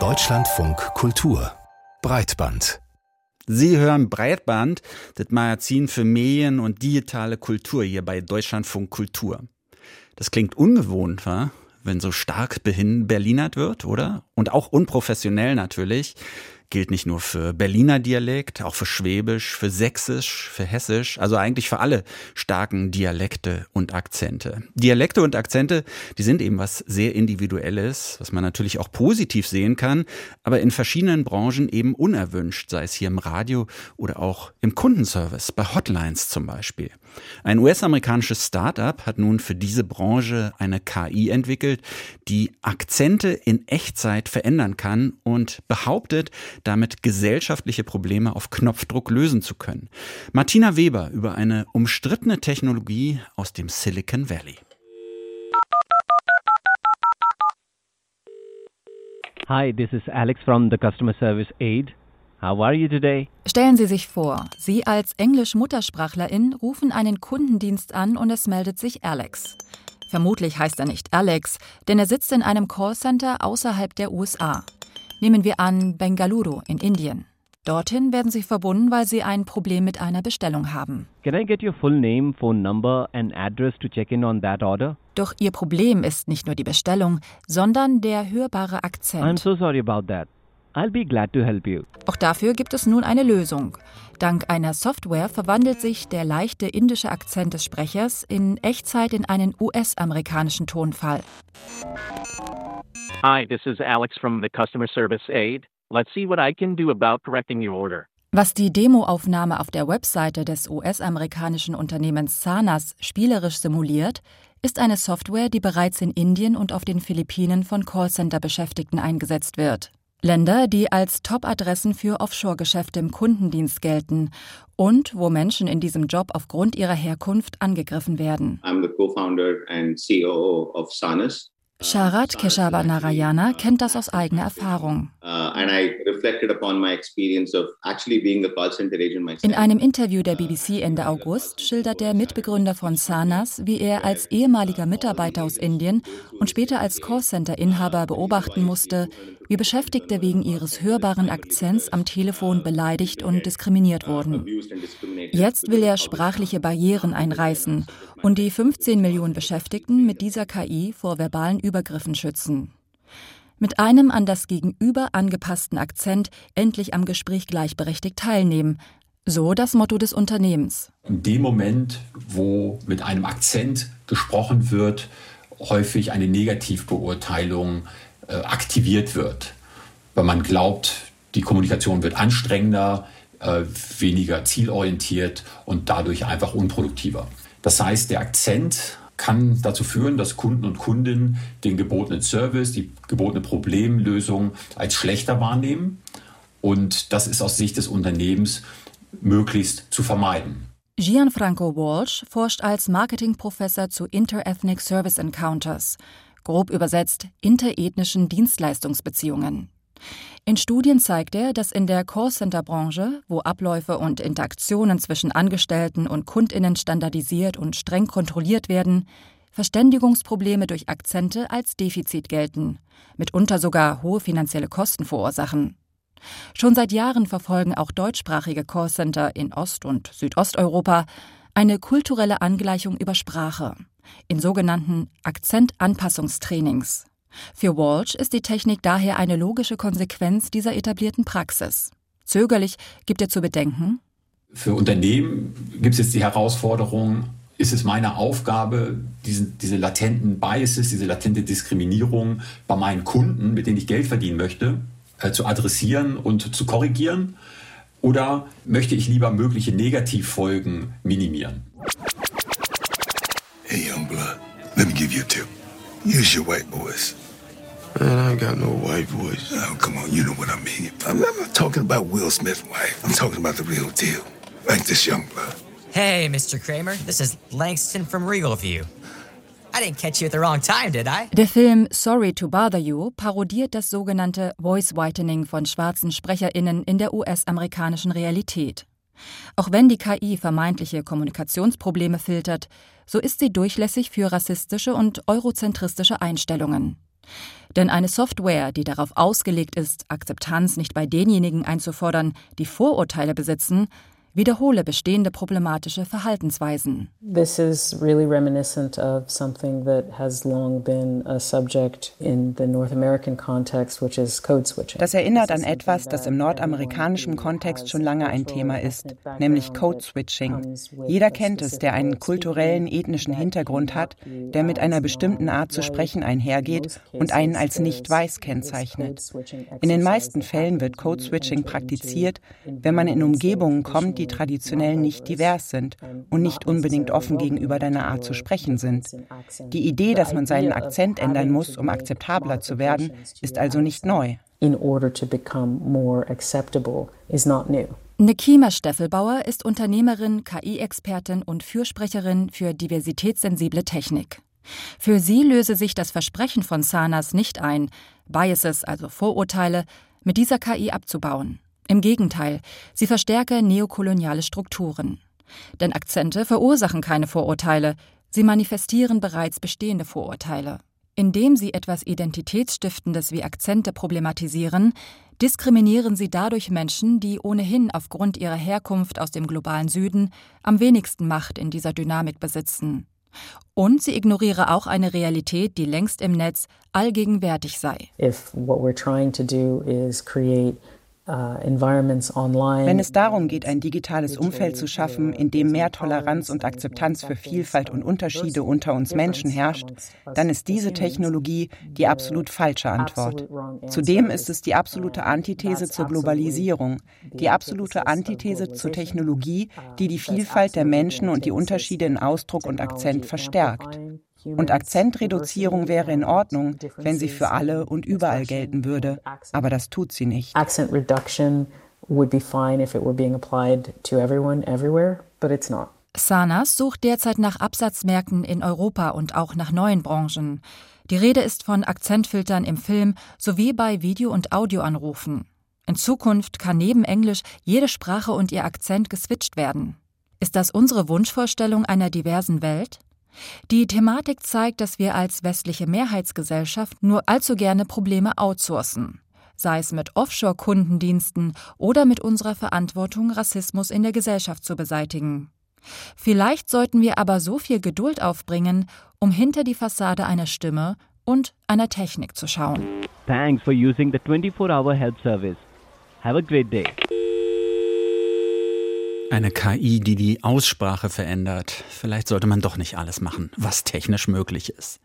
Deutschlandfunk Kultur Breitband Sie hören Breitband, das Magazin für Medien und digitale Kultur hier bei Deutschlandfunk Kultur. Das klingt ungewohnt, wa? wenn so stark Berlinert wird, oder? Und auch unprofessionell natürlich gilt nicht nur für Berliner Dialekt, auch für Schwäbisch, für Sächsisch, für Hessisch, also eigentlich für alle starken Dialekte und Akzente. Dialekte und Akzente, die sind eben was sehr Individuelles, was man natürlich auch positiv sehen kann, aber in verschiedenen Branchen eben unerwünscht, sei es hier im Radio oder auch im Kundenservice, bei Hotlines zum Beispiel. Ein US-amerikanisches Startup hat nun für diese Branche eine KI entwickelt, die Akzente in Echtzeit verändern kann und behauptet, damit gesellschaftliche Probleme auf Knopfdruck lösen zu können. Martina Weber über eine umstrittene Technologie aus dem Silicon Valley. Hi, this is Alex from the Customer Service Aid. How are you today? Stellen Sie sich vor, Sie als Englisch-Muttersprachlerin rufen einen Kundendienst an und es meldet sich Alex. Vermutlich heißt er nicht Alex, denn er sitzt in einem Callcenter außerhalb der USA. Nehmen wir an Bengaluru in Indien. Dorthin werden Sie verbunden, weil Sie ein Problem mit einer Bestellung haben. Can I get your full name, phone number and address to check in on that order? Doch Ihr Problem ist nicht nur die Bestellung, sondern der hörbare Akzent. I'm so sorry about that. I'll be glad to help you. Auch dafür gibt es nun eine Lösung. Dank einer Software verwandelt sich der leichte indische Akzent des Sprechers in Echtzeit in einen US-amerikanischen Tonfall. Hi, this is Alex from the Customer Service Aid. Let's see what I can do about correcting your order. Was die Demoaufnahme auf der Webseite des US-amerikanischen Unternehmens Sanas spielerisch simuliert, ist eine Software, die bereits in Indien und auf den Philippinen von Callcenter-Beschäftigten eingesetzt wird. Länder, die als Top-Adressen für Offshore-Geschäfte im Kundendienst gelten und wo Menschen in diesem Job aufgrund ihrer Herkunft angegriffen werden. I'm the co-founder and COO of Sanas. Sharat Keshava Narayana kennt das aus eigener Erfahrung. Uh, in einem Interview der BBC Ende August schildert der Mitbegründer von Sanas, wie er als ehemaliger Mitarbeiter aus Indien und später als Callcenter-Inhaber beobachten musste, wie Beschäftigte wegen ihres hörbaren Akzents am Telefon beleidigt und diskriminiert wurden. Jetzt will er sprachliche Barrieren einreißen und die 15 Millionen Beschäftigten mit dieser KI vor verbalen Übergriffen schützen. Mit einem an das Gegenüber angepassten Akzent endlich am Gespräch gleichberechtigt teilnehmen. So das Motto des Unternehmens. In dem Moment, wo mit einem Akzent gesprochen wird, häufig eine Negativbeurteilung äh, aktiviert wird, weil man glaubt, die Kommunikation wird anstrengender, äh, weniger zielorientiert und dadurch einfach unproduktiver. Das heißt, der Akzent kann dazu führen, dass Kunden und Kundinnen den gebotenen Service, die gebotene Problemlösung als schlechter wahrnehmen. Und das ist aus Sicht des Unternehmens möglichst zu vermeiden. Gianfranco Walsh forscht als Marketingprofessor zu Interethnic Service Encounters, grob übersetzt interethnischen Dienstleistungsbeziehungen. In Studien zeigt er, dass in der Callcenter-Branche, wo Abläufe und Interaktionen zwischen Angestellten und Kundinnen standardisiert und streng kontrolliert werden, Verständigungsprobleme durch Akzente als Defizit gelten, mitunter sogar hohe finanzielle Kosten verursachen. Schon seit Jahren verfolgen auch deutschsprachige Callcenter in Ost- und Südosteuropa eine kulturelle Angleichung über Sprache in sogenannten Akzentanpassungstrainings. Für Walsh ist die Technik daher eine logische Konsequenz dieser etablierten Praxis. Zögerlich gibt er zu bedenken, für Unternehmen gibt es jetzt die Herausforderung, ist es meine Aufgabe, diese, diese latenten Biases, diese latente Diskriminierung bei meinen Kunden, mit denen ich Geld verdienen möchte, äh, zu adressieren und zu korrigieren? Oder möchte ich lieber mögliche Negativfolgen minimieren? Hey, young blood, let me give you a tip. Use your white voice. Man, I ain't got no white voice. Oh, come on, you know what I mean. I'm not talking about Will Smith's wife. I'm talking about the real deal. Like this young blood. Hey, Mr. Kramer, this is Langston from Regal View. I didn't catch you at the wrong time, did I? Der Film Sorry to Bother You parodiert das sogenannte Voice Whitening von schwarzen SprecherInnen in der US-amerikanischen Realität. Auch wenn die KI vermeintliche Kommunikationsprobleme filtert, so ist sie durchlässig für rassistische und eurozentristische Einstellungen. Denn eine Software, die darauf ausgelegt ist, Akzeptanz nicht bei denjenigen einzufordern, die Vorurteile besitzen, wiederhole bestehende problematische Verhaltensweisen. This is really reminiscent of something that has long been a subject in the North American context, which is code switching. Das erinnert an etwas, das im nordamerikanischen Kontext schon lange ein Thema ist, nämlich Code Switching. Jeder kennt es, der einen kulturellen, ethnischen Hintergrund hat, der mit einer bestimmten Art zu sprechen einhergeht und einen als nicht weiß kennzeichnet. In den meisten Fällen wird Code Switching praktiziert, wenn man in Umgebungen kommt, die traditionell nicht divers sind und nicht unbedingt offen gegenüber deiner Art zu sprechen sind. Die Idee, dass man seinen Akzent ändern muss, um akzeptabler zu werden, ist also nicht neu. In order to become more acceptable is not new. Nekima Steffelbauer ist Unternehmerin, KI-Expertin und Fürsprecherin für diversitätssensible Technik. Für sie löse sich das Versprechen von Sanas nicht ein, Biases, also Vorurteile, mit dieser KI abzubauen. Im Gegenteil, sie verstärke neokoloniale Strukturen. Denn Akzente verursachen keine Vorurteile, sie manifestieren bereits bestehende Vorurteile. Indem sie etwas Identitätsstiftendes wie Akzente problematisieren, diskriminieren sie dadurch Menschen, die ohnehin aufgrund ihrer Herkunft aus dem globalen Süden am wenigsten Macht in dieser Dynamik besitzen. Und sie ignoriere auch eine Realität, die längst im Netz allgegenwärtig sei. If what we're trying to do is create Wenn es darum geht, ein digitales Umfeld zu schaffen, in dem mehr Toleranz und Akzeptanz für Vielfalt und Unterschiede unter uns Menschen herrscht, dann ist diese Technologie die absolut falsche Antwort. Zudem ist es die absolute Antithese zur Globalisierung, die absolute Antithese zur Technologie, die die Vielfalt der Menschen und die Unterschiede in Ausdruck und Akzent verstärkt. Und Akzentreduzierung wäre in Ordnung, wenn sie für alle und überall gelten würde, aber das tut sie nicht. Accent reduction would be fine if it were being applied to everyone everywhere, but it's not. Sanas sucht derzeit nach Absatzmärkten in Europa und auch nach neuen Branchen. Die Rede ist von Akzentfiltern im Film sowie bei Video- und Audioanrufen. In Zukunft kann neben Englisch jede Sprache und ihr Akzent geswitcht werden. Ist das unsere Wunschvorstellung einer diversen Welt? Die Thematik zeigt, dass wir als westliche Mehrheitsgesellschaft nur allzu gerne Probleme outsourcen, sei es mit Offshore-Kundendiensten oder mit unserer Verantwortung, Rassismus in der Gesellschaft zu beseitigen. Vielleicht sollten wir aber so viel Geduld aufbringen, um hinter die Fassade einer Stimme und einer Technik zu schauen. Thanks for using the 24-hour help service. Have a great day. Eine KI, die die Aussprache verändert. Vielleicht sollte man doch nicht alles machen, was technisch möglich ist.